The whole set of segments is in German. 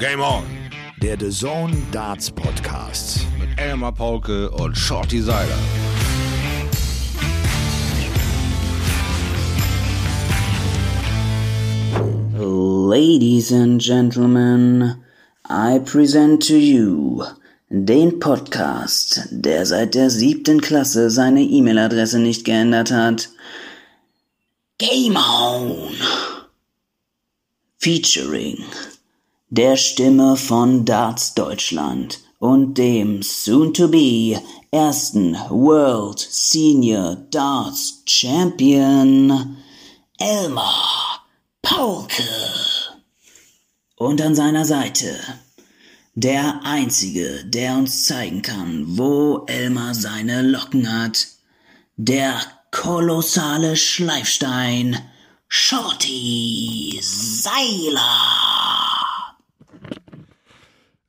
Game On. Der The Zone Darts Podcast. Mit Elmar Paulke und Shorty Seiler. Ladies and gentlemen, I present to you den Podcast, der seit der siebten Klasse seine E-Mail-Adresse nicht geändert hat. Gamehound. Featuring der Stimme von Darts Deutschland und dem soon-to-be ersten World Senior Darts Champion Elmar Paulke. Und an seiner Seite der Einzige, der uns zeigen kann, wo Elmar seine Locken hat, der kolossale Schleifstein Shorty Seiler.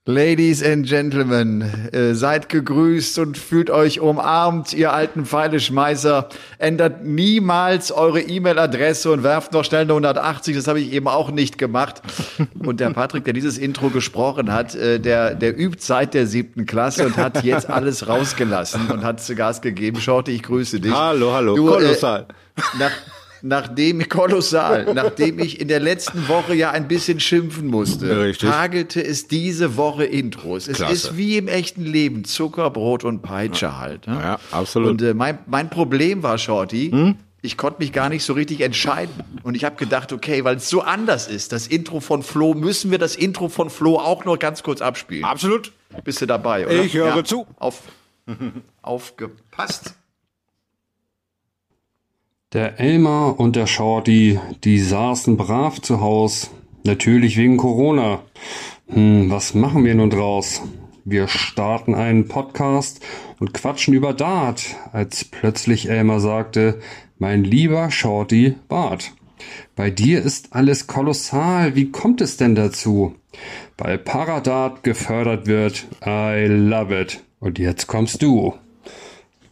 Ladies and Gentlemen, äh, seid gegrüßt und fühlt euch umarmt, ihr alten Pfeileschmeißer. Ändert niemals eure E-Mail-Adresse und werft noch schnell eine 180. Das habe ich eben auch nicht gemacht. Und der Patrick, der dieses Intro gesprochen hat, äh, der, der übt seit der siebten Klasse und hat jetzt alles rausgelassen und hat Gas gegeben. Shorty, ich grüße dich. Hallo, hallo, Du, äh, kolossal. nach, nachdem kolossal, nachdem ich in der letzten Woche ja ein bisschen schimpfen musste, Richtig. hagelte es diese Woche Intros. Es Klasse. ist wie im echten Leben Zucker, Brot und Peitsche halt. Ne? Ja, absolut. Hm? Und äh, mein, mein Problem war, Shorty, ich konnte mich gar nicht so richtig entscheiden. Und ich habe gedacht, okay, weil es so anders ist, das Intro von Flo, müssen wir das Intro von Flo auch nur ganz kurz abspielen. Absolut. Bist du dabei, oder? Ich höre zu. Auf, aufgepasst. Der Elmar und der Shorty, die saßen brav zu Haus. Natürlich wegen Corona. Hm, was machen wir nun draus? Wir starten einen Podcast und quatschen über Dart, als plötzlich Elmar sagte, mein lieber Shorty Bart. Bei dir ist alles kolossal. Wie kommt es denn dazu? Weil Paradart gefördert wird. I love it. Und jetzt kommst du.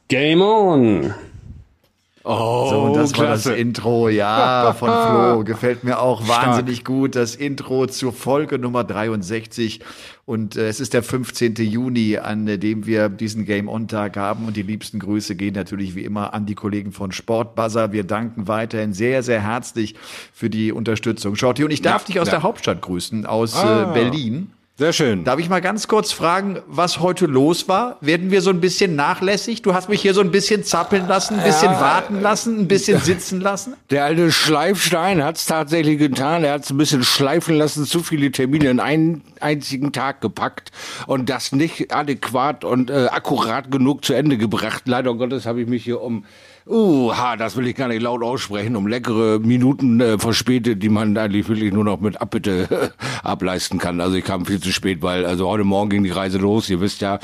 Game on! Oh, So, und das war das klasse. Intro, ja, von Flo. Gefällt mir auch wahnsinnig gut. Das Intro zur Folge Nummer 63. Und äh, es ist der 15. Juni, an äh, dem wir diesen Game-On-Tag haben. Und die liebsten Grüße gehen natürlich wie immer an die Kollegen von Sportbuzzer. Wir danken weiterhin sehr, sehr herzlich für die Unterstützung. Shorty, und ich darf Ja, dich aus ja. der Hauptstadt grüßen, aus Ah. äh, Berlin. Sehr schön. Darf ich mal ganz kurz fragen, was heute los war? Werden wir so ein bisschen nachlässig? Du hast mich hier so ein bisschen zappeln lassen, ein bisschen warten lassen, ein bisschen sitzen lassen? Der alte Schleifstein hat es tatsächlich getan. Er hat es ein bisschen schleifen lassen, zu viele Termine in einen einzigen Tag gepackt und das nicht adäquat und äh, akkurat genug zu Ende gebracht. Leider Gottes habe ich mich hier um Uh, ha, das will ich gar nicht laut aussprechen, um leckere Minuten äh, verspätet, die man eigentlich wirklich nur noch mit Abbitte ableisten kann. Also ich kam viel zu spät, weil also heute Morgen ging die Reise los. Ihr wisst ja,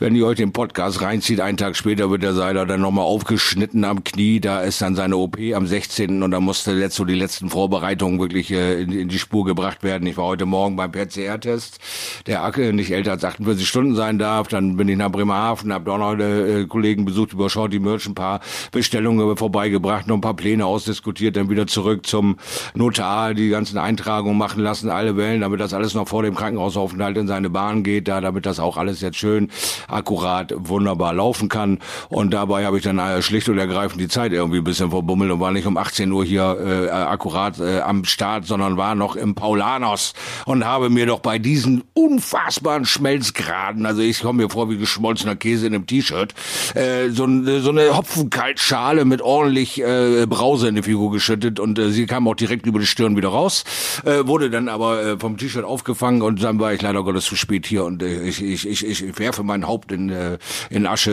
wenn ihr euch den Podcast reinzieht, einen Tag später wird der Seiler dann nochmal aufgeschnitten am Knie. Da ist dann seine OP am 16. und da musste jetzt so die letzten Vorbereitungen wirklich äh, in, in die Spur gebracht werden. Ich war heute Morgen beim PCR-Test, der Acke nicht älter als 48 Stunden sein darf. Dann bin ich nach Bremerhaven, habe dort noch äh, Kollegen besucht über Shorty Merch, ein paar Bestellungen vorbeigebracht, noch ein paar Pläne ausdiskutiert, dann wieder zurück zum Notar, die ganzen Eintragungen machen lassen, alle Wellen, damit das alles noch vor dem Krankenhausaufenthalt in seine Bahn geht, da damit das auch alles jetzt schön akkurat, wunderbar laufen kann. Und dabei habe ich dann äh, schlicht und ergreifend die Zeit irgendwie ein bisschen verbummelt und war nicht um 18 Uhr hier äh, akkurat äh, am Start, sondern war noch im Paulanos und habe mir doch bei diesen unfassbaren Schmelzgraden, also ich komme mir vor wie geschmolzener Käse in einem T-Shirt, äh, so, so eine Hopfenkaltschale mit ordentlich äh, Brause in die Figur geschüttet und äh, sie kam auch direkt über die Stirn wieder raus, äh, wurde dann aber äh, vom T-Shirt aufgefangen und dann war ich leider Gottes zu spät hier und äh, ich, ich, ich, ich werfe mein Haupt in, äh, in Asche.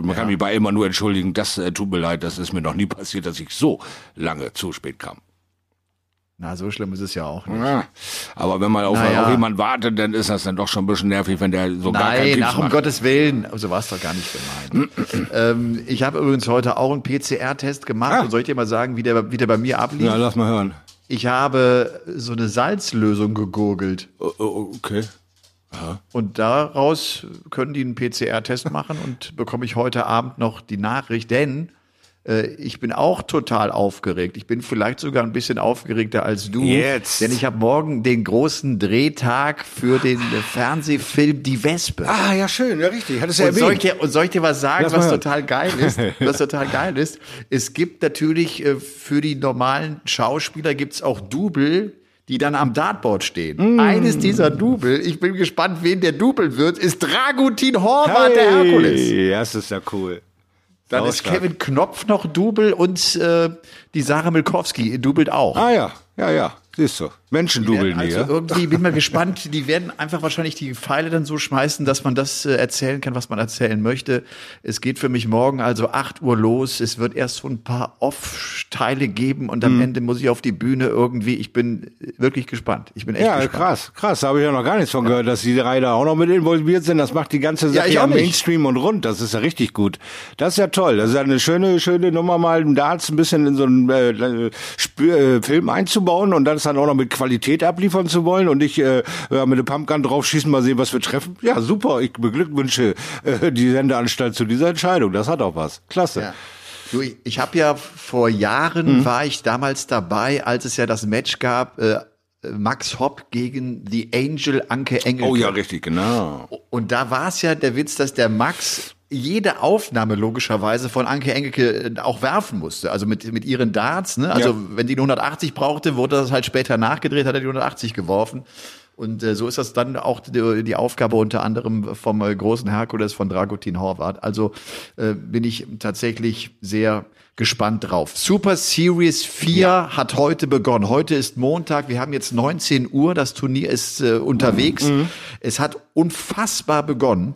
Äh, man kann mich bei immer nur entschuldigen, das äh, tut mir leid, das ist mir noch nie passiert, dass ich so lange zu spät kam. Na, so schlimm ist es ja auch nicht. Ja. Aber wenn man auf, Naja. auf jemanden wartet, dann ist das dann doch schon ein bisschen nervig, wenn der so gar keinen Nein, um. Gottes Willen. So war es doch gar nicht gemeint. ähm, ich habe übrigens heute auch einen PCR-Test gemacht. Ah. Und soll ich dir mal sagen, wie der, wie der bei mir ablief? Ja, lass mal hören. Ich habe so eine Salzlösung gegurgelt. Oh, Und daraus können die einen PCR-Test machen und bekomme ich heute Abend noch die Nachricht, denn Äh, ich bin auch total aufgeregt. Ich bin vielleicht sogar ein bisschen aufgeregter als du. Jetzt. Denn ich habe morgen den großen Drehtag für den Fernsehfilm Die Wespe. Ah, ja, schön, ja, richtig. Hattest du Und soll, ich dir, und soll ich dir was sagen, Lass was total geil ist? Was total geil ist. Es gibt natürlich äh, für die normalen Schauspieler gibt's auch Double, die dann am Dartboard stehen. Mm. Eines dieser Double, ich bin gespannt, wen der Double wird, ist Dragutin Horvath, der Herkules. Hey, das ist ja cool. Dann Sau ist. Kevin Knopf noch Double und äh, die Sarah Milkowski dubelt auch. Ah ja, ja, ja, siehst du. Menschendubeln also hier. irgendwie bin mal gespannt. Die werden einfach wahrscheinlich die Pfeile dann so schmeißen, dass man das äh, erzählen kann, was man erzählen möchte. Es geht für mich morgen also 8 Uhr los. Es wird erst so ein paar Off-Teile geben und am Mhm. Ende muss ich auf die Bühne irgendwie. Ich bin äh, wirklich gespannt. Ich bin echt Ja, gespannt. krass, krass. Da habe ich ja noch gar nichts von gehört, dass die drei da auch noch mit involviert sind. Das macht die ganze Sache ja, nicht. Mainstream und rund. Das ist ja richtig gut. Das ist ja toll. Das ist ja eine schöne, schöne Nummer mal, da hat's ein bisschen in so einen äh, äh, Film einzubauen und dann dann auch noch mit Qualität abliefern zu wollen und nicht äh, ja, mit dem Pumpgun draufschießen, mal sehen, was wir treffen. Ja, super. Ich beglückwünsche äh, die Sendeanstalt zu dieser Entscheidung. Das hat auch was. Klasse. Ja. Du, ich, ich habe ja vor Jahren Mhm. war ich damals dabei, als es ja das Match gab, äh, Max Hopp gegen The Angel Anke Engelke. Oh ja, richtig, genau. Und da war es ja der Witz, dass der Max jede Aufnahme logischerweise von Anke Engelke äh, auch werfen musste. Also mit, mit ihren Darts. Ne? Also Ja. wenn die eine 180 brauchte, wurde das halt später nachgedreht, hat er die 180 geworfen. Und äh, so ist das dann auch die, die Aufgabe unter anderem vom äh, großen Herkules von Dragutin Horvath. Also äh, bin ich tatsächlich sehr gespannt drauf. Super Series 4 hat heute begonnen. Heute ist Montag, wir haben jetzt 19 Uhr, das Turnier ist äh, unterwegs. Es hat unfassbar begonnen.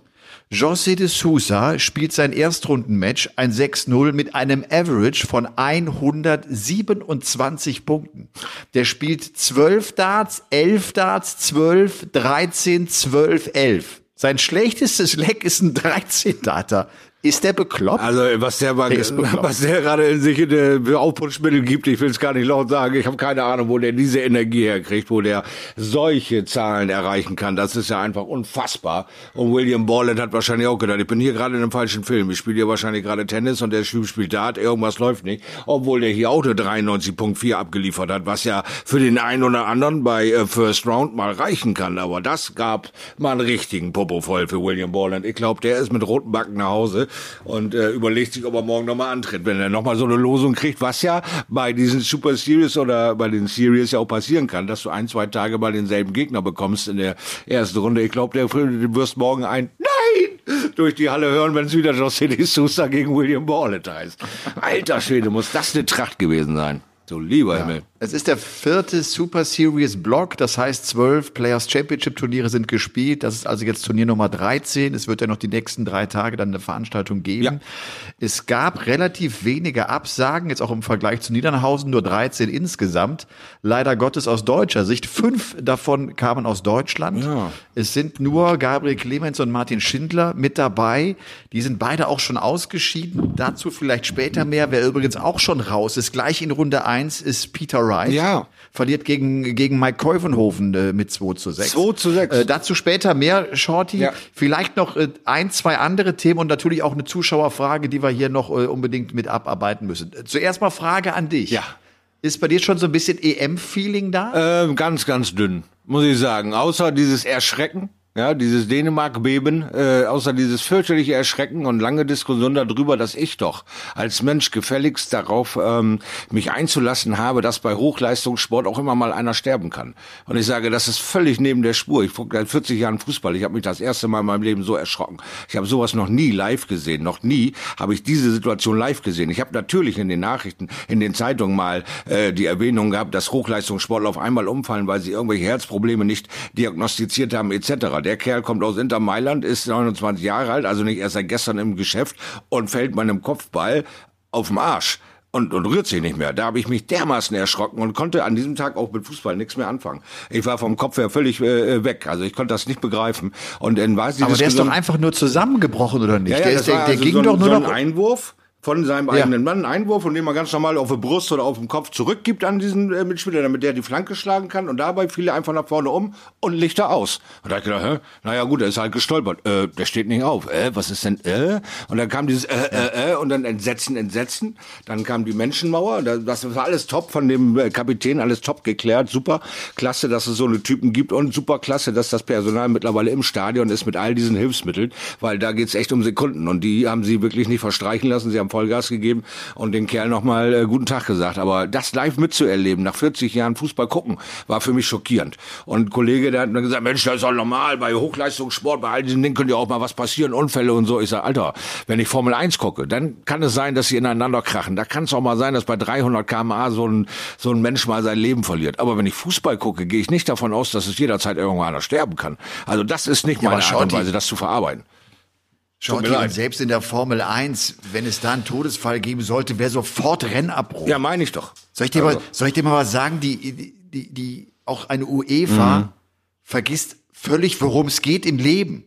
José de Sousa spielt sein Erstrundenmatch, ein 6-0 mit einem Average von 127 Punkten. Der spielt 12 Darts, 11 Darts, 12, 13, 12, 11. Sein schlechtestes Leck ist ein 13-Darter. Ist der bekloppt? Also was der, mal, Der was der gerade in sich in äh, Aufputschmittel gibt, ich will es gar nicht laut sagen. Ich habe keine Ahnung, wo der diese Energie herkriegt, wo der solche Zahlen erreichen kann. Das ist ja einfach unfassbar. Und William Borland hat wahrscheinlich auch gedacht, ich bin hier gerade in einem falschen Film. Ich spiele hier wahrscheinlich gerade Tennis und der spielt Dart, irgendwas läuft nicht. Obwohl der hier auch eine 93.4 abgeliefert hat, was ja für den einen oder anderen bei äh, First Round mal reichen kann. Aber das gab mal einen richtigen Popo voll für William Borland. Ich glaube, der ist mit roten Backen nach Hause und äh, überlegt sich, ob er morgen nochmal antritt. Wenn er nochmal so eine Losung kriegt, was ja bei diesen Super Series oder bei den Series ja auch passieren kann, dass du ein, zwei Tage mal denselben Gegner bekommst in der ersten Runde. Ich glaube, der du wirst morgen ein Nein durch die Halle hören, wenn es wieder José de Sousa gegen William Borland heißt. Alter Schwede, muss das eine Tracht gewesen sein. So lieber Himmel. Es ist der vierte Super Series Block, das heißt zwölf Players Championship Turniere sind gespielt. Das ist also jetzt Turnier Nummer 13. Es wird ja noch die nächsten drei Tage dann eine Veranstaltung geben. Ja. Es gab relativ wenige Absagen, jetzt auch im Vergleich zu Niedernhausen, nur 13 insgesamt. Leider Gottes aus deutscher Sicht. Fünf davon kamen aus Deutschland. Ja. Es sind nur Gabriel Clemens und Martin Schindler mit dabei. Die sind beide auch schon ausgeschieden. Dazu vielleicht später mehr. Wer übrigens auch schon raus ist, gleich in Runde eins ist Peter Wright. Ja. Verliert gegen, gegen Mike Keuvenhofen äh, mit 2 zu 6. 2 zu 6. Äh, dazu später mehr, Shorty. Ja. Vielleicht noch äh, ein, zwei andere Themen und natürlich auch eine Zuschauerfrage, die wir hier noch äh, unbedingt mit abarbeiten müssen. Äh, Zuerst mal Frage an dich. Ja. Ist bei dir schon so ein bisschen EM-Feeling da? Ähm, ganz, ganz dünn, muss ich sagen. Außer dieses Erschrecken, ja, dieses Dänemark-Beben, äh, außer dieses fürchterliche Erschrecken und lange Diskussion darüber, dass ich doch als Mensch gefälligst darauf ähm, mich einzulassen habe, dass bei Hochleistungssport auch immer mal einer sterben kann. Und ich sage, das ist völlig neben der Spur. Ich gucke seit 40 Jahren Fußball. Ich habe mich das erste Mal in meinem Leben so erschrocken. Ich habe sowas noch nie live gesehen. Noch nie habe ich diese Situation live gesehen. Ich habe natürlich in den Nachrichten, in den Zeitungen mal äh, die Erwähnung gehabt, dass Hochleistungssportler auf einmal umfallen, weil sie irgendwelche Herzprobleme nicht diagnostiziert haben etc. Der Kerl kommt aus Inter Mailand, ist 29 Jahre alt, also nicht erst seit gestern im Geschäft und fällt meinem Kopfball auf den Arsch. Und, und rührt sich nicht mehr. Da habe ich mich dermaßen erschrocken und konnte an diesem Tag auch mit Fußball nichts mehr anfangen. Ich war vom Kopf her völlig äh, weg. Also ich konnte das nicht begreifen. Und dann war es Aber der ist doch einfach nur zusammengebrochen, oder nicht? ja, ja, der ist, der, der also ging so ein, doch nur so noch. Einwurf. Von seinem eigenen Mann, einen Einwurf, und den man ganz normal auf die Brust oder auf den Kopf zurückgibt an diesen äh, Mitspieler, damit der die Flanke schlagen kann. Und dabei fiel er einfach nach vorne um und Lichter aus. Und da hab ich gedacht, hä? naja gut, er ist halt gestolpert. Äh, der steht nicht auf. Äh, was ist denn, äh? Und dann kam dieses, äh, äh, äh, und dann Entsetzen, Entsetzen. Dann kam die Menschenmauer. Das war alles top von dem äh, Kapitän, alles top geklärt. Super klasse, dass es so eine Typen gibt und super klasse, dass das Personal mittlerweile im Stadion ist mit all diesen Hilfsmitteln, weil da geht's echt um Sekunden. Und die haben sie wirklich nicht verstreichen lassen. Sie haben Vollgas gegeben und den Kerl nochmal äh, guten Tag gesagt. Aber das live mitzuerleben, nach 40 Jahren Fußball gucken, war für mich schockierend. Und ein Kollege, der hat mir gesagt, Mensch, das ist doch normal, bei Hochleistungssport, bei all diesen Dingen könnte ja auch mal was passieren, Unfälle und so. Ich sage, Alter, wenn ich Formel 1 gucke, dann kann es sein, dass sie ineinander krachen. Da kann es auch mal sein, dass bei 300 km/h so ein, so ein Mensch mal sein Leben verliert. Aber wenn ich Fußball gucke, gehe ich nicht davon aus, dass es jederzeit irgendwann einer sterben kann. Also das ist nicht Ja, meine Art und Weise, das zu verarbeiten. Leid. und selbst in der Formel 1, wenn es da einen Todesfall geben sollte, wäre sofort Rennabbruch. Ja, meine ich doch. Soll ich dir mal, Also. soll ich dir mal was sagen? Die, die, die, auch eine UEFA Mhm. vergisst völlig, worum es geht im Leben.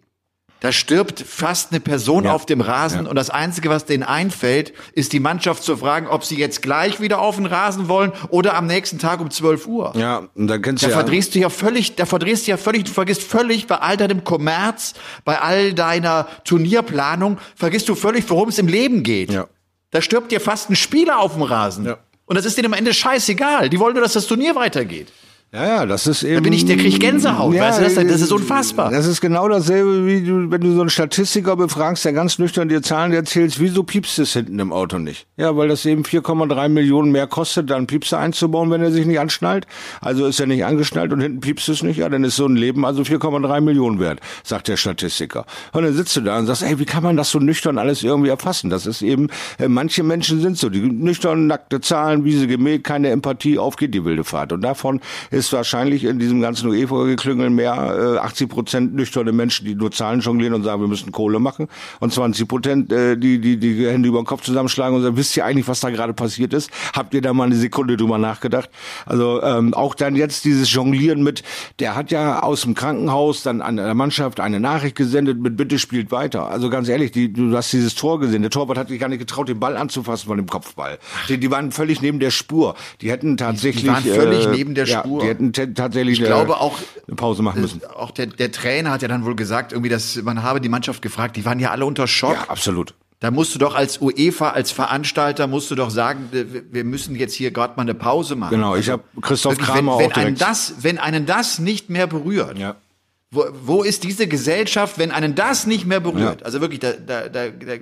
Da stirbt fast eine Person Ja. auf dem Rasen Ja. und das Einzige, was denen einfällt, ist die Mannschaft zu fragen, ob sie jetzt gleich wieder auf den Rasen wollen oder am nächsten Tag um 12 Uhr. Ja, und dann kennst Da du ja. verdrehst du ja völlig, da verdrehst du ja völlig, du vergisst völlig bei all deinem Kommerz, bei all deiner Turnierplanung, vergisst du völlig, worum es im Leben geht. Ja. Da stirbt dir fast ein Spieler auf dem Rasen. Ja. Und das ist denen am Ende scheißegal. Die wollen nur, dass das Turnier weitergeht. Ja, ja, das ist eben. bin ich- der kriegt Gänsehaut, weißt du, das- das ist unfassbar. Das ist genau dasselbe, wie du, wenn du so einen Statistiker befragst, der ganz nüchtern dir Zahlen erzählst, wieso piepst es hinten im Auto nicht? Ja, weil das eben 4,3 Millionen mehr kostet, dann Piepser einzubauen, wenn er sich nicht anschnallt. Also ist er nicht angeschnallt und hinten piepst es nicht, ja, dann ist so ein Leben also 4,3 Millionen wert, sagt der Statistiker. Und dann sitzt du da und sagst, ey, wie kann man das so nüchtern alles irgendwie erfassen? Das ist eben, äh, manche Menschen sind so, die nüchtern, nackte Zahlen, wie sie gemäht, keine Empathie, auf geht die wilde Fahrt. Und davon ist wahrscheinlich in diesem ganzen UEFA-Geklüngel mehr äh, 80 Prozent nüchterne Menschen, die nur Zahlen jonglieren und sagen, wir müssen Kohle machen. Und 20 Prozent, äh, die, die die Hände über den Kopf zusammenschlagen und sagen, wisst ihr eigentlich, was da gerade passiert ist? Habt ihr da mal eine Sekunde drüber nachgedacht? Also ähm, auch dann jetzt dieses Jonglieren mit, der hat ja aus dem Krankenhaus dann an der Mannschaft eine Nachricht gesendet mit Bitte spielt weiter. Also ganz ehrlich, die, du hast dieses Tor gesehen. Der Torwart hat sich gar nicht getraut, den Ball anzufassen von dem Kopfball. Die, die waren völlig neben der Spur. Die hätten tatsächlich waren völlig äh, neben der ja, Spur. Die hätten tatsächlich Ich glaube auch, eine Pause machen müssen. Auch der, der Trainer hat ja dann wohl gesagt, irgendwie, dass man habe die Mannschaft gefragt, die waren ja alle unter Schock. Ja, absolut. Da musst du doch als UEFA, als Veranstalter, musst du doch sagen, äh, wir müssen jetzt hier gerade mal eine Pause machen. Genau, ich habe Christoph Kramer wenn, wenn auch einen direkt. das, wenn einen das nicht mehr berührt, ja. wo, wo ist diese Gesellschaft, wenn einen das nicht mehr berührt? Ja. Also wirklich, da, da, da, da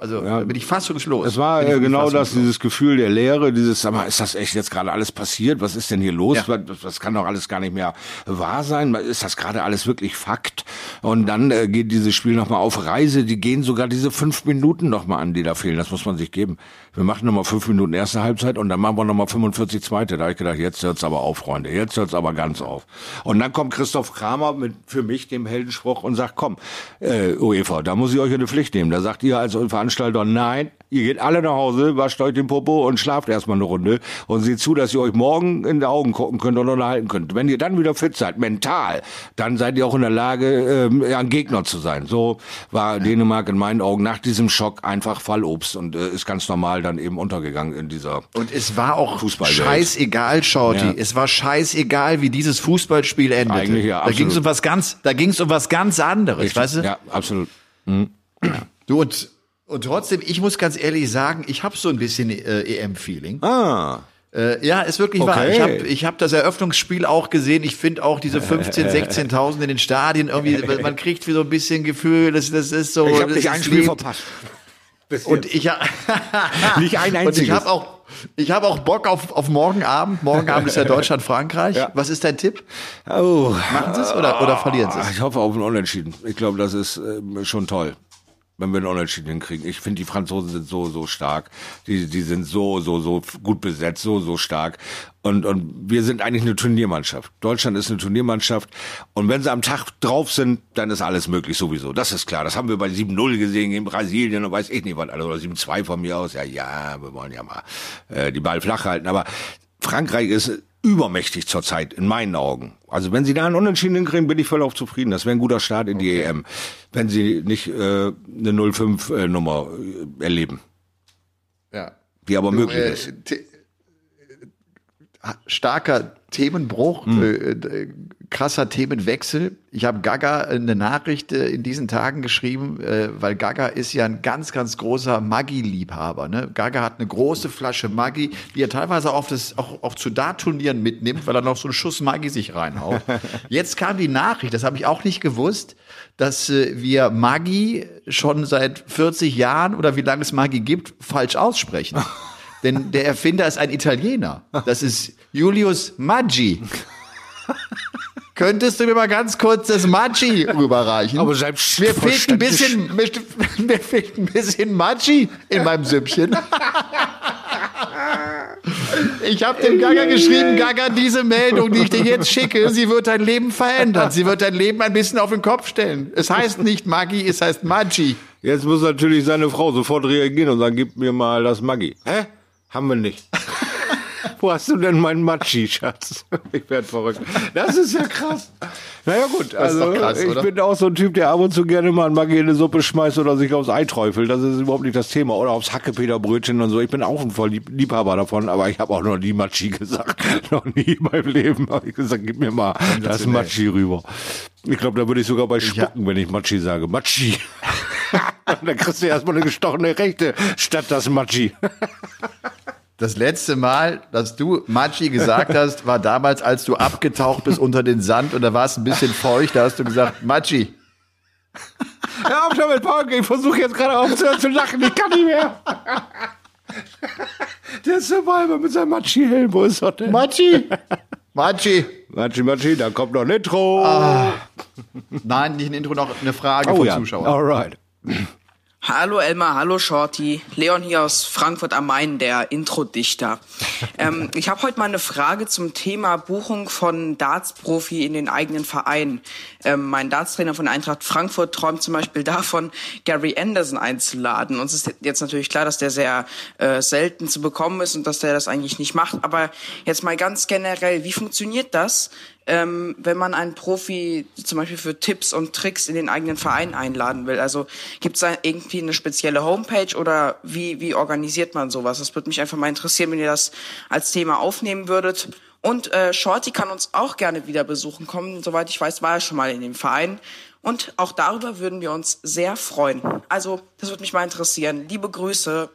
also Ja. bin ich fassungslos. Es war äh, genau das, dieses Gefühl der Leere, dieses, sag mal, ist das echt jetzt gerade alles passiert? Was ist denn hier los? Ja. Was, das kann doch alles gar nicht mehr wahr sein. Ist das gerade alles wirklich Fakt? Und dann äh, geht dieses Spiel nochmal auf Reise. Die gehen sogar diese fünf Minuten nochmal an, die da fehlen. Das muss man sich geben. Wir machen nochmal fünf Minuten erste Halbzeit und dann machen wir nochmal 45 zweite. Da habe ich gedacht, jetzt hört's aber auf, Freunde. Jetzt hört's aber ganz auf. Und dann kommt Christoph Kramer mit für mich dem Heldenspruch und sagt, komm, äh, UEFA, da muss ich euch eine Pflicht nehmen. Da sagt ihr als Veranstalter, nein, ihr geht alle nach Hause, wascht euch den Popo und schlaft erstmal eine Runde und seht zu, dass ihr euch morgen in die Augen gucken könnt und unterhalten könnt. Wenn ihr dann wieder fit seid, mental, dann seid ihr auch in der Lage, ähm, ein Gegner zu sein. So war Dänemark in meinen Augen nach diesem Schock einfach Fallobst und äh, ist ganz normal dann eben untergegangen in dieser Und es war auch scheißegal, Shorty. Ja. Es war scheißegal, wie dieses Fußballspiel endete. Eigentlich ja, da ging es absolut. um was ganz, da ging es um was ganz anderes, weißt du? Ja, absolut. Du und und trotzdem, ich muss ganz ehrlich sagen, ich habe so ein bisschen äh, EM-Feeling. Ah, Äh, ja, ist wirklich wahr. Okay. Ich habe ich hab das Eröffnungsspiel auch gesehen. Ich finde auch diese 15, 16.000 in den Stadien irgendwie, man kriegt wie so ein bisschen Gefühl, das, das ist so. ich habe nicht ein Spiel verpasst. Und ich, Nicht ein und ich einziges. habe auch, ich habe auch Bock auf, auf morgen Abend. Morgen Abend ist ja Deutschland, Frankreich. Ja. Was ist dein Tipp? oh. Machen sie es oder, oder verlieren sie es? Ich hoffe auf ein Unentschieden. Ich glaube, das ist ähm, schon toll, wenn wir ein Unentschieden hinkriegen. Ich finde, die Franzosen sind so, so stark. Die, die sind so, so, so gut besetzt, so, so stark. Und, und wir sind eigentlich eine Turniermannschaft. Deutschland ist eine Turniermannschaft. Und wenn sie am Tag drauf sind, dann ist alles möglich sowieso. Das ist klar. Das haben wir bei 7-0 gesehen in Brasilien und weiß ich nicht was. Oder 7-2 von mir aus. Ja, ja, wir wollen ja mal äh, die Ball flach halten. Aber Frankreich ist übermächtig zurzeit, in meinen Augen. Also wenn sie da einen Unentschieden hinkriegen, bin ich voll auf zufrieden. Das wäre ein guter Start in die EM, wenn sie nicht äh, eine 0-5-Nummer äh, erleben. Ja. Wie aber möglich Äh, ist. Starker Themenbruch, Hm. Äh, äh, krasser Themenwechsel. Ich habe Gaga eine Nachricht äh, in diesen Tagen geschrieben, äh, weil Gaga ist ja ein ganz, ganz großer Maggi-Liebhaber. Ne? Gaga hat eine große Flasche Maggi, die er teilweise auf das, auch, auch zu Dartturnieren mitnimmt, weil er noch so einen Schuss Maggi sich reinhaut. Jetzt kam die Nachricht, das habe ich auch nicht gewusst, dass äh, wir Maggi schon seit 40 Jahren oder wie lange es Maggi gibt, falsch aussprechen. Denn der Erfinder ist ein Italiener. Das ist Julius Maggi. Könntest du mir mal ganz kurz das Maggi rüberreichen? Aber selbst mir fehlt ein bisschen, mir fehlt ein bisschen Maggi in meinem Süppchen. Ich habe dem Gaga geschrieben, Gaga, diese Meldung, die ich dir jetzt schicke, sie wird dein Leben verändern. Sie wird dein Leben ein bisschen auf den Kopf stellen. Es heißt nicht Maggi, es heißt Maggi. Jetzt muss natürlich seine Frau sofort reagieren und sagen, gib mir mal das Maggi. Hä? Haben wir nicht. Wo hast du denn meinen Matschi, Schatz? Ich werd verrückt. Das ist ja krass. Naja gut, also krass, ich bin auch so ein Typ, der ab und zu gerne mal Maggi in eine Suppe schmeißt oder sich aufs Ei träufelt. Das ist überhaupt nicht das Thema. Oder aufs Hackepeterbrötchen und so. Ich bin auch ein voll Lieb Liebhaber davon, aber ich habe auch noch nie Matschi gesagt. noch nie in meinem Leben habe ich gesagt, gib mir mal das Matschi rüber. Ich glaube, da würde ich sogar bei spucken, wenn ich Matschi sage. Matschi. Dann kriegst du erstmal eine gestochene Rechte statt das Matschi. Das letzte Mal, dass du Machi gesagt hast, war damals, als du abgetaucht bist unter den Sand und da war es ein bisschen feucht, da hast du gesagt, Machi. Hör auf damit, Paul. Ich versuche jetzt gerade aufzuhören zu lachen. Ich kann nicht mehr. Der Survivor mit seinem Matschi-Helm. Wo ist er denn? Machi. Machi. Matschi, Matschi, da kommt noch ein Intro. Nein, nicht ein Intro, noch eine Frage oh von ja. Zuschauern. Alright. Hallo Elmar, hallo Shorty. Leon hier aus Frankfurt am Main, der Intro-Dichter. ähm, ich habe heute mal eine Frage zum Thema Buchung von Darts-Profi in den eigenen Verein. Ähm, mein Dartstrainer von Eintracht Frankfurt träumt zum Beispiel davon, Gary Anderson einzuladen. Uns ist jetzt natürlich klar, dass der sehr äh, selten zu bekommen ist und dass der das eigentlich nicht macht. Aber jetzt mal ganz generell, wie funktioniert das? Ähm, wenn man einen Profi zum Beispiel für Tipps und Tricks in den eigenen Verein einladen will? Also gibt es da irgendwie eine spezielle Homepage oder wie, wie organisiert man sowas? Das würde mich einfach mal interessieren, wenn ihr das als Thema aufnehmen würdet. Und äh, Shorty kann uns auch gerne wieder besuchen kommen. Soweit ich weiß, war er schon mal in dem Verein. Und auch darüber würden wir uns sehr freuen. Also, das würde mich mal interessieren. Liebe Grüße.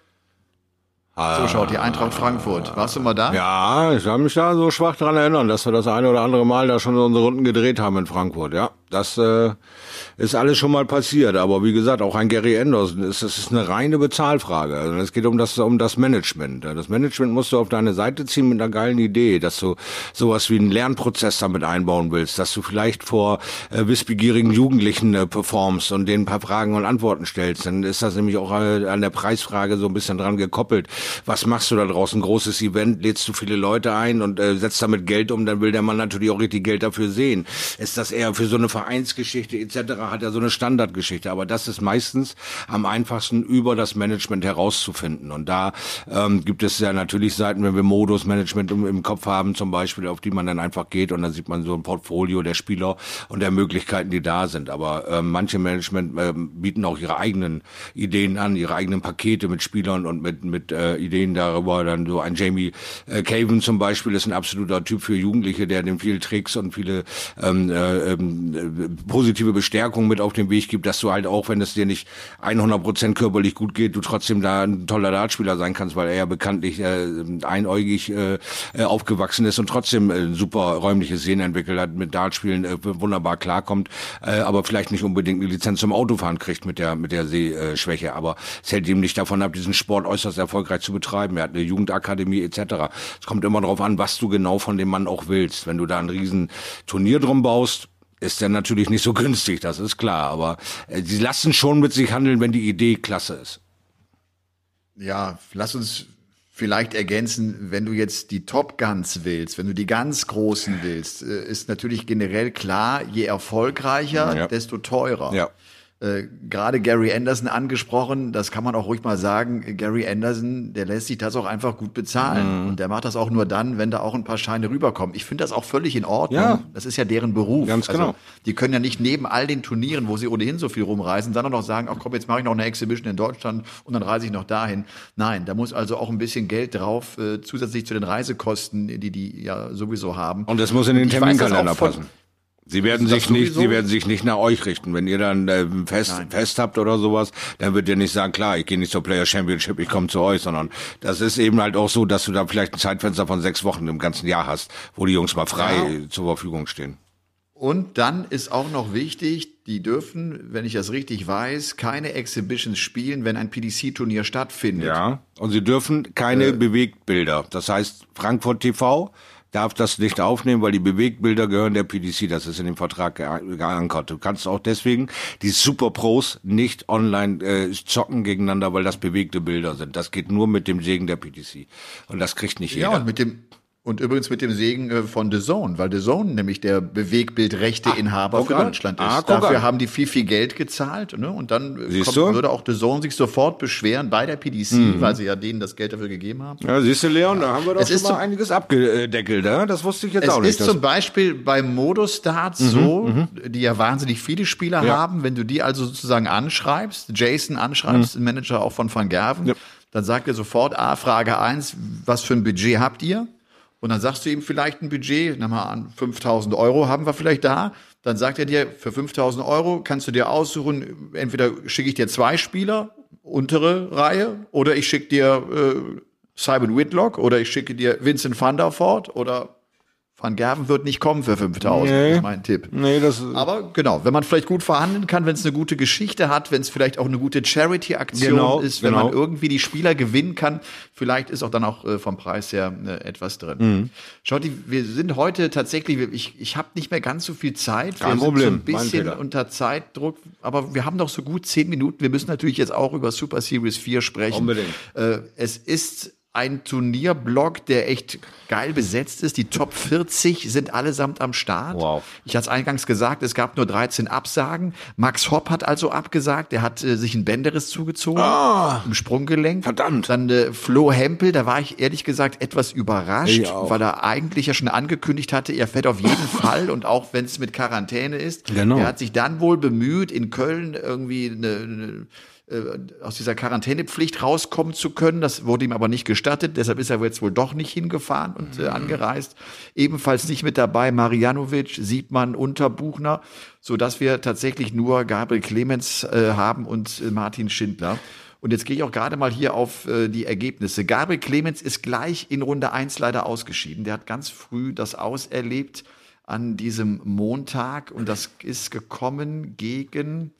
So schaut die Eintracht Frankfurt. Warst du mal da? Ja, ich kann mich da so schwach dran erinnern, dass wir das eine oder andere Mal da schon unsere Runden gedreht haben in Frankfurt. Ja, das äh, ist alles schon mal passiert. Aber wie gesagt, auch ein Gary Anderson, ist, das ist eine reine Bezahlfrage. Also es geht um das, um das Management. Das Management musst du auf deine Seite ziehen mit einer geilen Idee, dass du sowas wie einen Lernprozess damit einbauen willst, dass du vielleicht vor äh, wissbegierigen Jugendlichen äh, performst und denen ein paar Fragen und Antworten stellst. Dann ist das nämlich auch äh, an der Preisfrage so ein bisschen dran gekoppelt. Was machst du da draußen? Großes Event, lädst du viele Leute ein und äh, setzt damit Geld um, dann will der Mann natürlich auch richtig Geld dafür sehen. Ist das eher für so eine Vereinsgeschichte etc., hat er so eine Standardgeschichte. Aber das ist meistens am einfachsten über das Management herauszufinden. Und da ähm, gibt es ja natürlich Seiten, wenn wir Modusmanagement im, im Kopf haben zum Beispiel, auf die man dann einfach geht und dann sieht man so ein Portfolio der Spieler und der Möglichkeiten, die da sind. Aber ähm, manche Management ähm, bieten auch ihre eigenen Ideen an, ihre eigenen Pakete mit Spielern und mit, mit äh, Ideen darüber. Dann so ein Jamie äh, Caven zum Beispiel ist ein absoluter Typ für Jugendliche, der dem viele Tricks und viele ähm, äh, ähm, äh, positive Bestärkung mit auf den Weg gibt, dass du halt auch, wenn es dir nicht 100% körperlich gut geht, du trotzdem da ein toller Dartspieler sein kannst, weil er ja bekanntlich äh, einäugig äh, äh, aufgewachsen ist und trotzdem äh, super räumliches Sehen entwickelt hat, mit Dartspielen äh, wunderbar klarkommt, äh, aber vielleicht nicht unbedingt eine Lizenz zum Autofahren kriegt mit der mit der Sehschwäche. Aber es hält ihm nicht davon ab, diesen Sport äußerst erfolgreich zu betreiben. Er hat eine Jugendakademie etc. Es kommt immer darauf an, was du genau von dem Mann auch willst. Wenn du da ein riesen Turnier drum baust, ist der natürlich nicht so günstig, das ist klar. Aber äh, sie lassen schon mit sich handeln, wenn die Idee klasse ist. Ja, lass uns vielleicht ergänzen, wenn du jetzt die Top Guns willst, wenn du die ganz großen willst, äh, ist natürlich generell klar, je erfolgreicher, Ja. desto teurer. Ja. Äh, gerade Gary Anderson angesprochen, das kann man auch ruhig mal sagen. Gary Anderson, der lässt sich das auch einfach gut bezahlen. Mhm. Und der macht das auch nur dann, wenn da auch ein paar Scheine rüberkommen. Ich finde das auch völlig in Ordnung. Ja. Das ist ja deren Beruf. Ganz genau. Also, die können ja nicht neben all den Turnieren, wo sie ohnehin so viel rumreisen, dann auch noch sagen, ach komm, jetzt mache ich noch eine Exhibition in Deutschland und dann reise ich noch dahin. Nein, da muss also auch ein bisschen Geld drauf, äh, zusätzlich zu den Reisekosten, die die ja sowieso haben. Und das muss in den Terminkalender passen. Sie werden sich nicht, sowieso. sie werden sich nicht nach euch richten. Wenn ihr dann äh, Fest, Nein. Fest habt oder sowas, dann wird ihr nicht sagen, klar, ich gehe nicht zur Player Championship, ich komme zu euch, sondern das ist eben halt auch so, dass du da vielleicht ein Zeitfenster von sechs Wochen im ganzen Jahr hast, wo die Jungs mal frei Ja. zur Verfügung stehen. Und dann ist auch noch wichtig, die dürfen, wenn ich das richtig weiß, keine Exhibitions spielen, wenn ein PDC-Turnier stattfindet. Ja. Und sie dürfen keine Äh. Bewegtbilder. Das heißt, Frankfurt TV darf das nicht aufnehmen, weil die Bewegtbilder gehören der PDC. Das ist in dem Vertrag ge- geankert. Du kannst auch deswegen die Super Pros nicht online äh, zocken gegeneinander, weil das bewegte Bilder sind. Das geht nur mit dem Segen der PDC. Und das kriegt nicht Ja, jeder. und mit dem und übrigens mit dem Segen äh, von The Zone, weil The Zone nämlich der Bewegtbildrechteinhaber guck für an. Deutschland ist. Ah, Dafür an. haben die viel, viel Geld gezahlt. Ne? Und dann äh, kommt, würde auch The Zone sich sofort beschweren bei der PDC, weil sie ja denen das Geld dafür gegeben haben. ja, siehst du, Leon, da haben wir doch Es schon ist mal so- einiges abgedeckelt. Ja? Das wusste ich jetzt Es auch nicht. ist dass- zum Beispiel bei Modostarts so, die ja wahnsinnig viele Spieler Mhm, Ja. haben, wenn du die also sozusagen anschreibst, Jason anschreibst, ein Manager auch von Van Gerven, Mhm. Ja. dann sagt er sofort, ah, Frage eins, was für ein Budget habt ihr? Und dann sagst du ihm vielleicht ein Budget, nimm mal an, 5000 Euro haben wir vielleicht da. Dann sagt er dir, für 5000 Euro kannst du dir aussuchen, entweder schicke ich dir zwei Spieler, untere Reihe, oder ich schicke dir äh, Simon Whitlock, oder ich schicke dir Vincent van der Voort, oder Van Gerven wird nicht kommen für 5000, Nee. ist mein Tipp. nee, das Aber genau, wenn man vielleicht gut verhandeln kann, wenn es eine gute Geschichte hat, wenn es vielleicht auch eine gute Charity-Aktion Genau, ist, wenn genau. man irgendwie die Spieler gewinnen kann, vielleicht ist auch dann auch äh, vom Preis her äh, etwas drin. Mhm. Schaut, die- wir sind heute tatsächlich, ich, ich habe nicht mehr ganz so viel Zeit. Kein wir Problem, sind so ein bisschen unter Zeitdruck, aber wir haben noch so gut zehn Minuten. Wir müssen natürlich jetzt auch über Super Series 4 sprechen. Unbedingt. Äh, es ist ein Turnierblock, der echt geil besetzt ist. Die Top 40 sind allesamt am Start. Wow. Ich hatte es eingangs gesagt, es gab nur 13 Absagen. Max Hopp hat also abgesagt. Er hat äh, sich ein Bänderriss zugezogen im Sprunggelenk. Verdammt. Dann äh, Flo Hempel, da war ich ehrlich gesagt etwas überrascht, weil er eigentlich ja schon angekündigt hatte, er fährt auf jeden Fall und auch wenn es mit Quarantäne ist. Genau. Er hat sich dann wohl bemüht, in Köln irgendwie eine, eine aus dieser Quarantänepflicht rauskommen zu können. Das wurde ihm aber nicht gestattet. Deshalb ist er jetzt wohl doch nicht hingefahren und Mhm. äh, angereist. Ebenfalls nicht mit dabei Marjanovic, Siebmann, Unterbuchner, so dass wir tatsächlich nur Gabriel Clemens äh, haben und äh, Martin Schindler. Und jetzt gehe ich auch gerade mal hier auf äh, die Ergebnisse. Gabriel Clemens ist gleich in Runde 1 leider ausgeschieden. Der hat ganz früh das auserlebt an diesem Montag und das ist gekommen gegen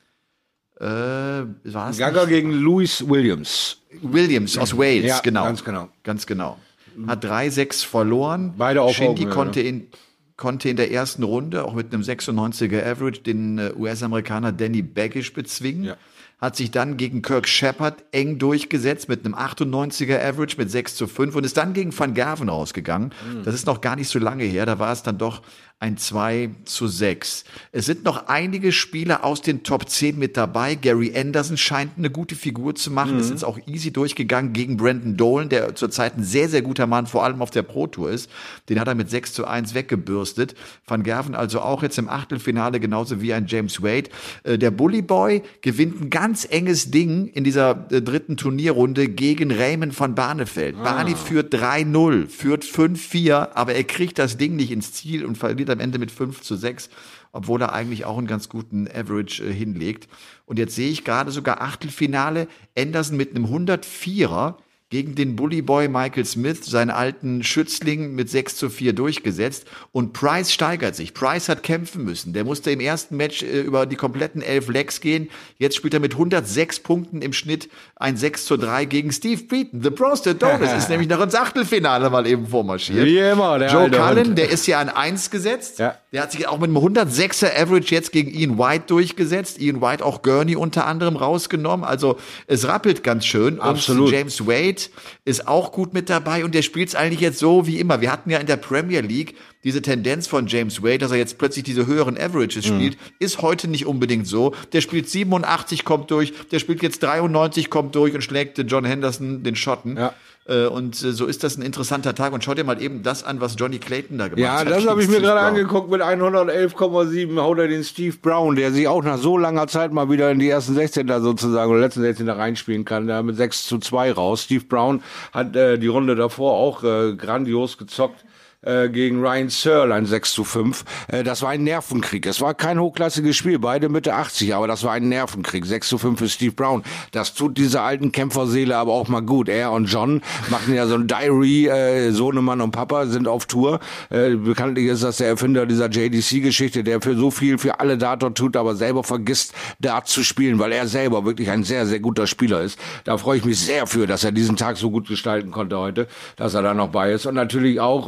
äh, war es Gaga gegen Louis Williams. Williams aus Wales, Ja, genau. ganz genau. Ganz genau. Hat 3-6 verloren. Beide auf Shindy konnte in, konnte in der ersten Runde auch mit einem 96er Average den äh, US-Amerikaner Danny Baggish bezwingen. Ja. Hat sich dann gegen Kirk Shepard eng durchgesetzt mit einem 98er Average mit 6 zu 5 und ist dann gegen Van Gerven rausgegangen. Mhm. Das ist noch gar nicht so lange her. Da war es dann doch ein 2 zu 6. Es sind noch einige Spieler aus den Top 10 mit dabei. Gary Anderson scheint eine gute Figur zu machen. Mhm. Ist jetzt auch easy durchgegangen gegen Brandon Dolan, der zurzeit ein sehr, sehr guter Mann, vor allem auf der Pro Tour ist. Den hat er mit 6 zu 1 weggebürstet. Van Gerven also auch jetzt im Achtelfinale, genauso wie ein James Wade. Äh, Der Bully Boy gewinnt ein ganz enges Ding in dieser äh, dritten Turnierrunde gegen Raymond van Barneveld. Barney führt 3-0, führt 5-4, aber er kriegt das Ding nicht ins Ziel und verliert am Ende mit 5 zu 6 obwohl er eigentlich auch einen ganz guten Average äh, hinlegt. Und jetzt sehe ich gerade sogar Achtelfinale, Anderson mit einem 104er gegen den Bullyboy Michael Smith, seinen alten Schützling, mit 6 zu 4 durchgesetzt. Und Price steigert sich. Price hat kämpfen müssen. Der musste im ersten Match äh, über die kompletten elf Legs gehen. Jetzt spielt er mit 106 Punkten im Schnitt ein 6 zu 3 gegen Steve Beaton. The Prostate Donuts ist nämlich noch ins Achtelfinale mal eben vormarschiert. Wie immer, der Joe Cullen, Hund. der ist ja an 1 gesetzt. Ja. Der hat sich auch mit einem 106er Average jetzt gegen Ian White durchgesetzt. Ian White auch Gurney unter anderem rausgenommen. Also es rappelt ganz schön. Absolut. Und James Wade Ist auch gut mit dabei und der spielt es eigentlich jetzt so wie immer. Wir hatten ja in der Premier League diese Tendenz von James Wade, dass er jetzt plötzlich diese höheren Averages Mhm. spielt, ist heute nicht unbedingt so. Der spielt 87, kommt durch, der spielt jetzt 93, kommt durch und schlägt den John Henderson, den Schotten. Ja. Äh, Und äh, so ist das ein interessanter Tag. Und schau dir mal eben das an, was Johnny Clayton da gemacht Ja, hat. das habe ich mir gerade angeguckt. Mit 111,7 haut er den Steve Brown, der sich auch nach so langer Zeit mal wieder in die ersten 16 da sozusagen oder letzten 16 da reinspielen kann, da mit 6 zu 2 raus. Steve Brown hat äh, die Runde davor auch äh, grandios gezockt äh, gegen Ryan Searle ein 6 zu 5. Äh, das war ein Nervenkrieg. Es war kein hochklassiges Spiel, beide Mitte 80, aber das war ein Nervenkrieg. 6 zu 5 für Steve Brown. Das tut dieser alten Kämpferseele aber auch mal gut. Er und John machen ja so ein Diary, äh, Sohnemann und Papa sind auf Tour. Äh, bekanntlich ist das der Erfinder dieser JDC-Geschichte, der für so viel für alle Dart dort tut, aber selber vergisst, Dart zu spielen, weil er selber wirklich ein sehr, sehr guter Spieler ist. Da freue ich mich sehr für, dass er diesen Tag so gut gestalten konnte heute, dass er da noch bei ist. Und natürlich auch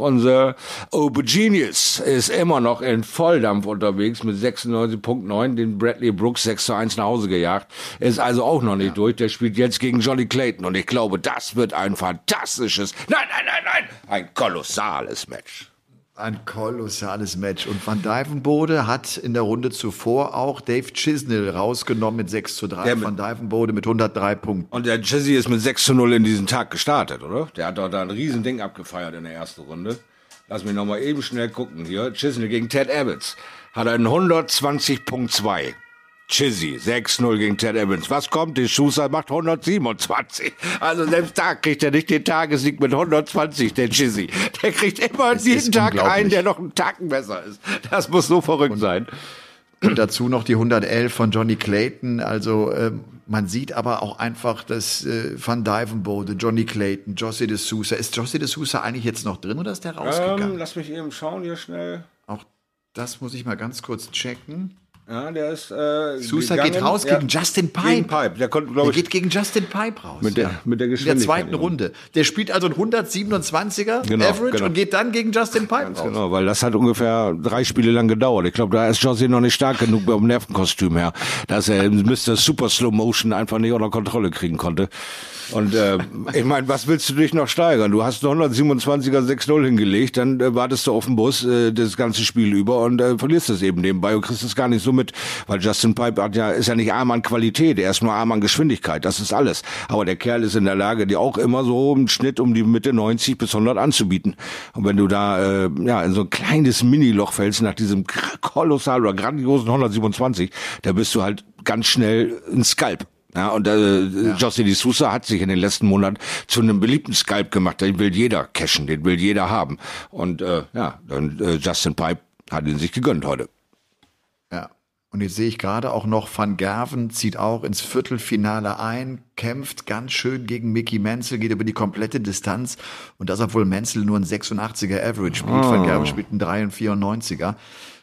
unser Genius ist immer noch in Volldampf unterwegs mit 96.9, den Bradley Brooks 6 zu 1 nach Hause gejagt. Ist also auch noch nicht durch. Der spielt jetzt gegen Johnny Clayton und ich glaube, das wird ein fantastisches, nein, nein, nein, nein, ein kolossales Match. Ein kolossales Match. Und Van Dijvenbode hat in der Runde zuvor auch Dave Chisnell rausgenommen mit 6 zu 3. Der Van Dijvenbode mit 103 Punkten. Und der Jizzy ist mit 6 zu 0 in diesen Tag gestartet, oder? Der hat doch da ein Riesending abgefeiert in der ersten Runde. Lass mich noch mal eben schnell gucken hier. Chisney gegen Ted Evans hat einen 120.2. Chizzy, 6-0 gegen Ted Evans. Was kommt? Der Schuster macht 127. Also selbst da kriegt er nicht den Tagessieg mit 120, der Chizzy. Der kriegt immer Es jeden Tag einen, der noch einen Tacken besser ist. Das muss so verrückt sein. Und dazu noch die 111 von Johnny Clayton. Also ähm, man sieht aber auch einfach, dass äh, Van Dijvenbode, Johnny Clayton, José de Sousa. Ist José de Sousa eigentlich jetzt noch drin oder ist der rausgegangen? Ähm, lass mich eben schauen hier schnell. Auch das muss ich mal ganz kurz checken. Ja, der ist äh, Sousa gegangen. geht raus Ja. gegen Justin Pipe. Gegen Pipe. Der konnte, Der ich, geht gegen Justin Pipe raus. Mit der- mit der In der Geschwindigkeit, zweiten ja. Runde. Der spielt also ein 127er Genau, Average genau. und geht dann gegen Justin Pipe raus. Genau, weil das hat ungefähr drei Spiele lang gedauert. Ich glaube, da ist José noch nicht stark genug beim Nervenkostüm her, dass er Mr. Super Slow Motion einfach nicht unter Kontrolle kriegen konnte. Und äh, ich meine, was willst du dich noch steigern? Du hast einen 127er 6-0 hingelegt, dann äh, wartest du auf den Bus äh, das ganze Spiel über und äh, verlierst es eben nebenbei und kriegst es gar nicht so mit, weil Justin Pipe hat ja, ist ja nicht arm an Qualität, er ist nur arm an Geschwindigkeit, das ist alles. Aber der Kerl ist in der Lage, dir auch immer so im Schnitt um die Mitte 90 bis 100 anzubieten. Und wenn du da äh, ja in so ein kleines Mini-Loch fällst nach diesem kolossal oder grandiosen 127, da bist du halt ganz schnell ein Skalp. Ja, und äh, José de Sousa hat sich in den letzten Monaten zu einem beliebten Skype gemacht. Den will jeder cashen, den will jeder haben. Und äh, ja, dann äh, Justin Pipe hat ihn sich gegönnt heute. Und jetzt sehe ich gerade auch noch, Van Gerven zieht auch ins Viertelfinale ein, kämpft ganz schön gegen Mickey Menzel, geht über die komplette Distanz. Und das, obwohl Menzel nur ein 86er Average spielt. Van Gerven spielt ein 93er.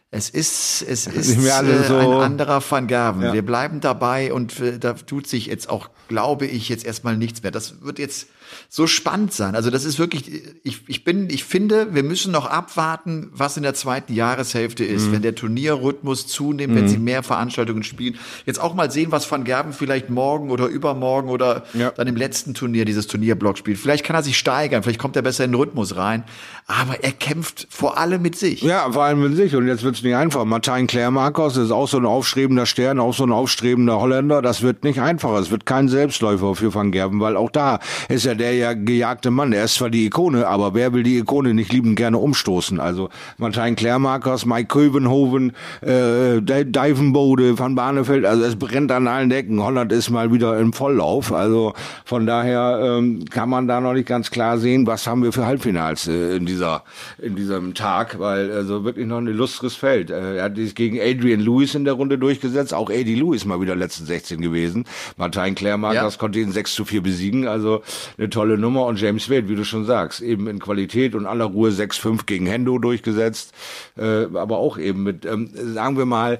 Es ist, es ist äh, so- ein anderer Van Gerven. Ja. Wir bleiben dabei und äh, da tut sich jetzt auch, glaube ich, jetzt erstmal nichts mehr. Das wird jetzt so spannend sein. Also das ist wirklich, ich, ich bin, ich finde, wir müssen noch abwarten, was in der zweiten Jahreshälfte ist, Mhm. wenn der Turnierrhythmus zunimmt, wenn sie mehr Veranstaltungen spielen. Jetzt auch mal sehen, was Van Gerben vielleicht morgen oder übermorgen oder Ja. dann im letzten Turnier dieses Turnierblock spielt. Vielleicht kann er sich steigern, vielleicht kommt er besser in den Rhythmus rein. Aber er kämpft vor allem mit sich. Ja, vor allem mit sich. Und jetzt wird's nicht einfach. Martin Claire Marcos ist auch so ein aufstrebender Stern, auch so ein aufstrebender Holländer. Das wird nicht einfacher. Es wird kein Selbstläufer für Van Gerben, weil auch da ist ja der ja gejagte Mann. Er ist zwar die Ikone, aber wer will die Ikone nicht lieben gerne umstoßen? Also Martin Marcos, Mike Kövenhoven, äh, Divenbode, Van Barneveld. Also es brennt an allen Decken. Holland ist mal wieder im Volllauf. Also von daher ähm, kann man da noch nicht ganz klar sehen, was haben wir für Halbfinals äh, in dieser in diesem Tag, weil also wirklich noch ein illustres Feld. Äh, er hat sich gegen Adrian Lewis in der Runde durchgesetzt, auch Adi Lewis mal wieder letzten 16 gewesen. Martin Claire Ja. konnte ihn 6 zu 4 besiegen, also eine tolle Nummer und James Wade, wie du schon sagst, eben in Qualität und aller Ruhe 6-5 gegen Hendo durchgesetzt, äh, aber auch eben mit, ähm, sagen wir mal,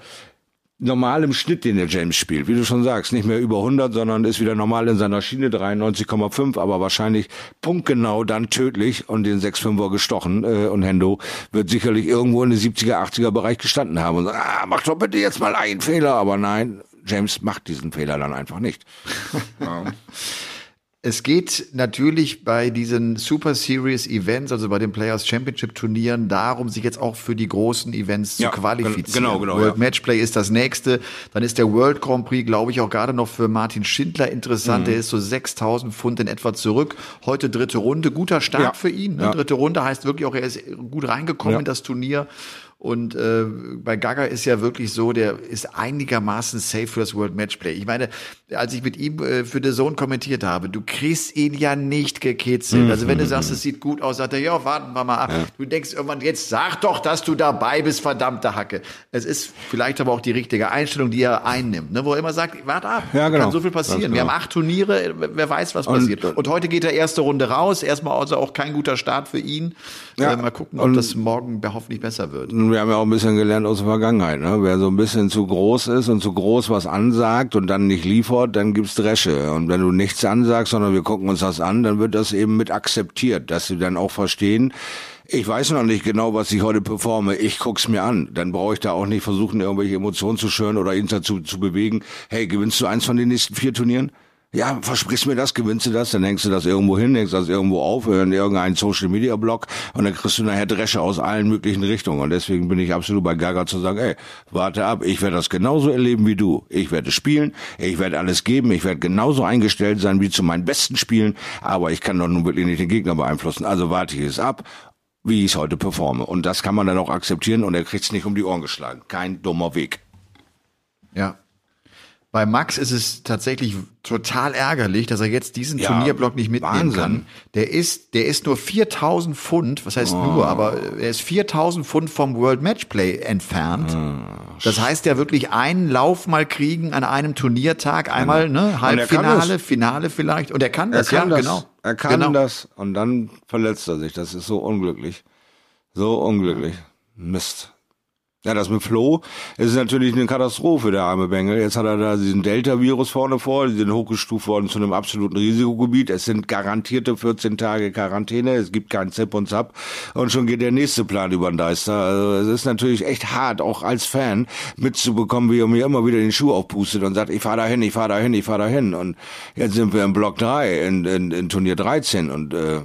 normalem Schnitt, den der James spielt. Wie du schon sagst, nicht mehr über 100, sondern ist wieder normal in seiner Schiene, 93,5, aber wahrscheinlich punktgenau dann tödlich und den 6,5er gestochen. Äh, und Hendo wird sicherlich irgendwo in den 70er, 80er Bereich gestanden haben und sagen, ah, mach doch bitte jetzt mal einen Fehler. Aber nein, James macht diesen Fehler dann einfach nicht. ja. Es geht natürlich bei diesen Super Series Events, also bei den Players Championship Turnieren, darum, sich jetzt auch für die großen Events Ja, zu qualifizieren. genau, genau, World ja. Matchplay ist das nächste. Dann ist der World Grand Prix, glaube ich, auch gerade noch für Martin Schindler interessant. Mhm. Der ist so 6000 Pfund in etwa zurück. Heute dritte Runde. Guter Start Ja. für ihn. Ne? Dritte Runde heißt wirklich auch, er ist gut reingekommen in das Turnier. Und äh, bei Gaga ist ja wirklich so, der ist einigermaßen safe für das World Matchplay. Ich meine, als ich mit ihm äh, für The Zone kommentiert habe, du kriegst ihn ja nicht gekitzelt. Also wenn du sagst, es sieht gut aus, sagt er, ja, warten wir mal ab. Du denkst irgendwann, jetzt sag doch, dass du dabei bist, verdammte Hacke. Es ist vielleicht aber auch die richtige Einstellung, die er einnimmt, ne? wo er immer sagt, warte ab, Ja, genau. kann so viel passieren. Ganz Wir genau. haben acht Turniere, wer weiß, was Und- passiert. Und heute geht er erste Runde raus, erstmal also auch kein guter Start für ihn. Ja. Äh, mal gucken, ob das morgen hoffentlich besser wird. Wir haben ja auch ein bisschen gelernt aus der Vergangenheit. Ne? Wer so ein bisschen zu groß ist und zu groß was ansagt und dann nicht liefert, dann gibt's Dresche. Und wenn du nichts ansagst, sondern wir gucken uns das an, dann wird das eben mit akzeptiert, dass sie dann auch verstehen, ich weiß noch nicht genau, was ich heute performe. Ich guck's mir an. Dann brauche ich da auch nicht versuchen, irgendwelche Emotionen zu schüren oder ihn dazu zu bewegen. Hey, gewinnst du eins von den nächsten vier Turnieren? Ja, versprichst mir das, gewinnst du das, dann hängst du das irgendwo hin, hängst das irgendwo auf in irgendeinen Social Media Blog und dann kriegst du nachher Dresche aus allen möglichen Richtungen. Und deswegen bin ich absolut bei Gaga zu sagen, ey, warte ab, ich werde das genauso erleben wie du. Ich werde spielen, ich werde alles geben, ich werde genauso eingestellt sein wie zu meinen besten Spielen, aber ich kann doch nun wirklich nicht den Gegner beeinflussen. Also warte ich es ab wie ich es heute performe. Und das kann man dann auch akzeptieren und er kriegt es nicht um die Ohren geschlagen. Kein dummer Weg. Ja. Bei Max ist es tatsächlich total ärgerlich, dass er jetzt diesen Ja, Turnierblock nicht mitnehmen Wahnsinn. kann. Der ist, der ist nur 4000 Pfund, was heißt nur, aber er ist 4000 Pfund vom World Matchplay entfernt. Das heißt ja wirklich einen Lauf mal kriegen an einem Turniertag, einmal, ne, Halbfinale, das. Finale vielleicht. Und er kann das, er kann ja, das, genau. Er kann genau. das und dann verletzt er sich. Das ist so unglücklich. So unglücklich. Mist. Ja, das mit Flo ist natürlich eine Katastrophe, der arme Bengel. Jetzt hat er da diesen Delta-Virus vorne vor, die sind hochgestuft worden zu einem absoluten Risikogebiet. Es sind garantierte 14 Tage Quarantäne, es gibt keinen Zip und Zap und schon geht der nächste Plan über den Deister. Also es ist natürlich echt hart, auch als Fan mitzubekommen, wie er mir immer wieder den Schuh aufpustet und sagt, ich fahr da hin, ich fahr da hin, ich fahr da hin. Und jetzt sind wir im Block 3, in, in, in Turnier 13 und äh,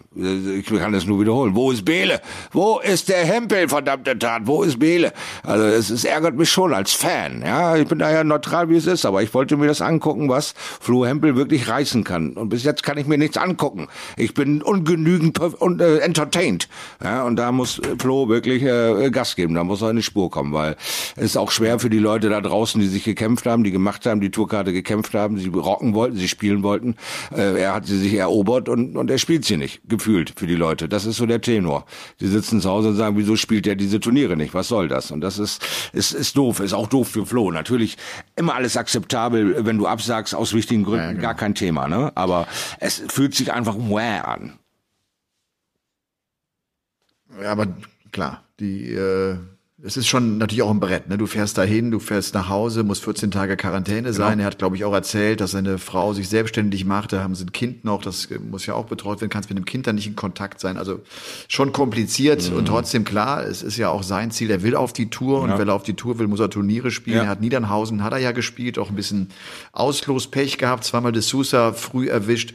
ich kann es nur wiederholen. Wo ist Bele? Wo ist der Hempel, verdammte Tat? Wo ist Bele? Also es, es ärgert mich schon als Fan. Ja, ich bin da ja neutral, wie es ist, aber ich wollte mir das angucken, was Flo Hempel wirklich reißen kann. Und bis jetzt kann ich mir nichts angucken. Ich bin ungenügend und, äh, entertained. Ja, und da muss Flo wirklich äh, Gas geben. Da muss er in die Spur kommen, weil es ist auch schwer für die Leute da draußen, die sich gekämpft haben, die gemacht haben, die Tourkarte gekämpft haben, sie rocken wollten, sie spielen wollten. Äh, er hat sie sich erobert und, und er spielt sie nicht, gefühlt für die Leute. Das ist so der Tenor. Die sitzen zu Hause und sagen, wieso spielt er diese Turniere nicht? Was soll das? Und das ist, ist, ist doof, ist auch doof für Flo. Natürlich immer alles akzeptabel, wenn du absagst aus wichtigen Gründen, gar kein Thema, ne? Aber es fühlt sich einfach wäh an. Ja, aber klar, die, äh, es ist schon natürlich auch ein Brett. Ne? Du fährst dahin, du fährst nach Hause, musst 14 Tage Quarantäne sein. Er hat, glaube ich, auch erzählt, dass seine Frau sich selbstständig macht. Da haben sie ein Kind noch, das muss ja auch betreut werden. Kannst mit dem Kind dann nicht in Kontakt sein. Also schon kompliziert und trotzdem klar, es ist ja auch sein Ziel. Er will auf die Tour und wenn er auf die Tour will, muss er Turniere spielen. Ja. Er hat Niedernhausen, hat er ja gespielt, auch ein bisschen Auslospech gehabt, zweimal de Sousa früh erwischt.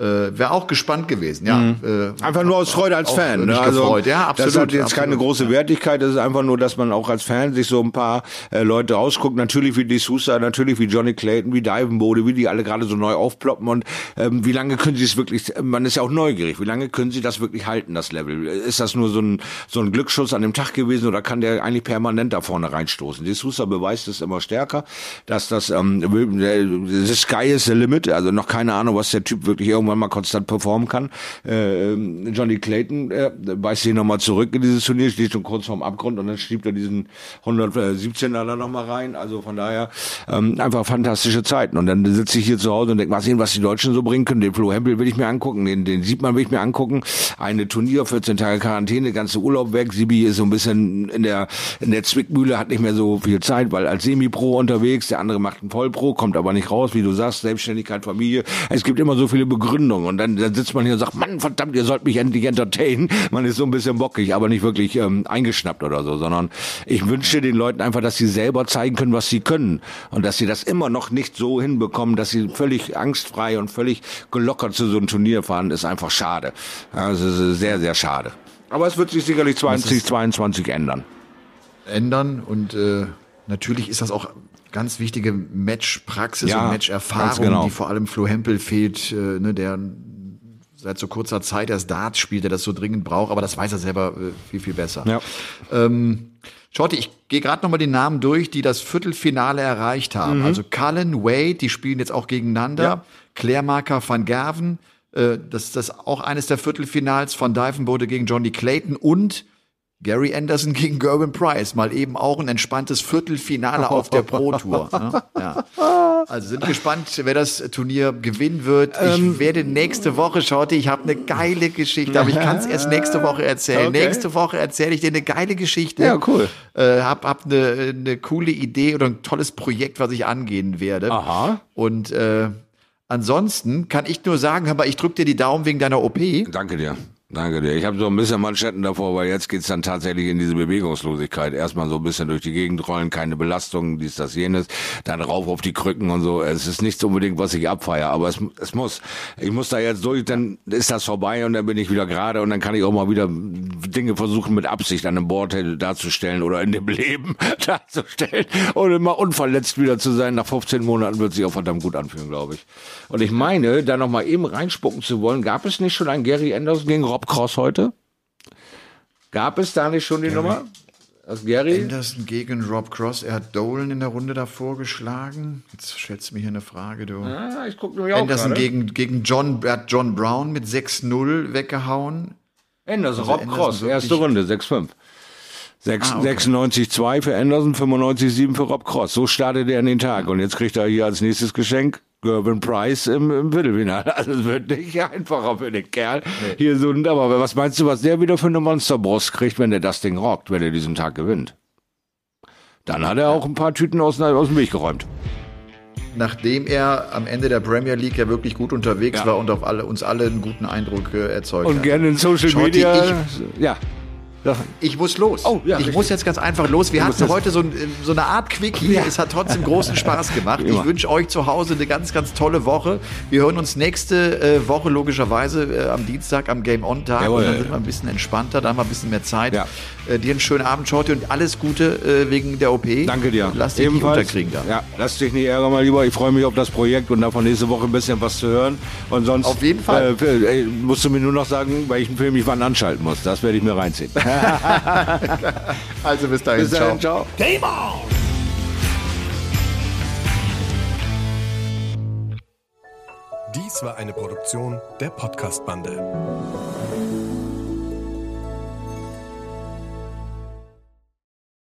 Äh, Wäre auch gespannt gewesen, ja. Äh, Einfach nur aus Freude als Fan. Ne? Also, gefreut. Ja, absolut, Das hat jetzt keine absolut. große Wertigkeit. Das ist einfach nur, dass man auch als Fan sich so ein paar äh, Leute rausguckt. Natürlich wie D'Souza, natürlich wie Johnny Clayton, wie Divenbode, wie die alle gerade so neu aufploppen. Und ähm, wie lange können sie es wirklich, man ist ja auch neugierig, wie lange können sie das wirklich halten, das Level? Ist das nur so ein, so ein Glücksschuss an dem Tag gewesen oder kann der eigentlich permanent da vorne reinstoßen? D'Souza beweist es immer stärker, dass das, ähm, the sky is the limit. Also noch keine Ahnung, was der Typ wirklich irgendwann mal konstant performen kann. Äh, ähm, Johnny Clayton äh, beißt sich nochmal zurück in dieses Turnier, steht schon kurz vorm Abgrund und dann schiebt er diesen 117er da nochmal rein. Also von daher ähm, einfach fantastische Zeiten. Und dann sitze ich hier zu Hause und denke, mal sehen, was die Deutschen so bringen können. Den Flo Hempel will ich mir angucken, den, den sieht man will ich mir angucken. Eine Turnier, 14 Tage Quarantäne, ganze Urlaub weg. Sibi ist so ein bisschen in der in der Zwickmühle, hat nicht mehr so viel Zeit, weil als Semi-Pro unterwegs, der andere macht einen Vollpro, kommt aber nicht raus, wie du sagst, Selbstständigkeit, Familie. Es gibt immer so viele Begründungen Begründung. Und dann, dann sitzt man hier und sagt, Mann, verdammt, ihr sollt mich endlich entertainen. Man ist so ein bisschen bockig, aber nicht wirklich ähm, eingeschnappt oder so, sondern ich wünsche den Leuten einfach, dass sie selber zeigen können, was sie können. Und dass sie das immer noch nicht so hinbekommen, dass sie völlig angstfrei und völlig gelockert zu so einem Turnier fahren, ist einfach schade. Also es ist sehr, sehr schade. Aber es wird sich sicherlich 2022 ändern. Ändern und äh, natürlich ist das auch ganz wichtige Matchpraxis Ja, und Matcherfahrung, genau. die vor allem Flo Hempel fehlt, äh, ne, der seit so kurzer Zeit erst Darts spielt, der das so dringend braucht, aber das weiß er selber äh, viel, viel besser. Ja. Ähm, Shorty, ich gehe gerade nochmal die Namen durch, die das Viertelfinale erreicht haben. Also Cullen, Wade, die spielen jetzt auch gegeneinander. Ja. Claire Marker van Gerven, äh, das ist das auch eines der Viertelfinals von Divenbode gegen Johnny Clayton und Gary Anderson gegen Gerwin Price. Mal eben auch ein entspanntes Viertelfinale auf der Pro Tour. Ne? Ja. Also sind gespannt, wer das Turnier gewinnen wird. Ähm, Ich werde nächste Woche, Shorty, ich habe eine geile Geschichte, aber ich kann es erst nächste Woche erzählen. Okay. Nächste Woche erzähle ich dir eine geile Geschichte. Ja, cool. Äh, hab hab eine, eine coole Idee oder ein tolles Projekt, was ich angehen werde. Aha. Und äh, ansonsten kann ich nur sagen, aber ich drück dir die Daumen wegen deiner OP. Danke dir. Danke dir. Ich habe so ein bisschen Manschetten davor, weil jetzt geht's dann tatsächlich in diese Bewegungslosigkeit. Erstmal so ein bisschen durch die Gegend rollen, keine Belastung, dies, das, jenes, dann rauf auf die Krücken und so. Es ist nicht unbedingt, was ich abfeiere, aber es, es muss. Ich muss da jetzt durch, dann ist das vorbei und dann bin ich wieder gerade und dann kann ich auch mal wieder Dinge versuchen mit Absicht an einem Board darzustellen oder in dem Leben darzustellen und immer unverletzt wieder zu sein. Nach 15 Monaten wird sich auch verdammt gut anfühlen, glaube ich. Und ich meine, da noch mal eben reinspucken zu wollen, gab es nicht schon einen Gary Anderson gegen Rob Cross heute? Gab es da nicht schon die Nummer? Das Gary? Anderson gegen Rob Cross. Er hat Dolan in der Runde davor geschlagen. Jetzt stellst du mir hier eine Frage, du. Ah, ich gucke mir auch Anderson gegen, gegen John, er hat John Brown mit 6-0 weggehauen. Anderson, Also Rob Anderson Cross, erste Runde, 6-5. Sechs- Ah, okay. 96-2 für Anderson, 95-7 für Rob Cross. So startet er in den Tag. Und jetzt kriegt er hier als nächstes Geschenk Gervin Price im, im Viertelfinale. Also es wird nicht einfacher für den Kerl. Hier so ein, aber was meinst du, was der wieder für eine Monsterbrust kriegt, wenn der das Ding rockt, wenn er diesen Tag gewinnt? Dann hat er auch ein paar Tüten aus, aus dem Weg geräumt. Nachdem er am Ende der Premier League ja wirklich gut unterwegs Ja. war und auf alle, uns alle einen guten Eindruck äh, erzeugt Und hat. gerne in Social Media. ja. Ja. Ich muss los. Oh, ja, ich richtig. muss jetzt ganz einfach los. Wir hatten heute so, ein, so eine Art Quickie. Es hat trotzdem großen Spaß gemacht. Ich wünsche euch zu Hause eine ganz, ganz tolle Woche. Wir hören uns nächste äh, Woche logischerweise äh, am Dienstag am Game On Tag. Jawohl. und dann sind wir ein bisschen entspannter, da haben wir ein bisschen mehr Zeit. Ja. Äh, dir einen schönen Abend, Shorty, und alles Gute äh, wegen der OP. Danke dir. Lass dich nicht unterkriegen da. Ja, lass dich nicht ärgern, mein Lieber. Ich freue mich auf das Projekt und davon nächste Woche ein bisschen was zu hören. Und sonst Auf jeden Fall. Äh, musst du mir nur noch sagen, welchen Film ich wann anschalten muss. Das werde ich mir reinziehen. Also bis dahin. Bis dahin, ciao. Game on! Dies war eine Produktion der Podcast-Bande.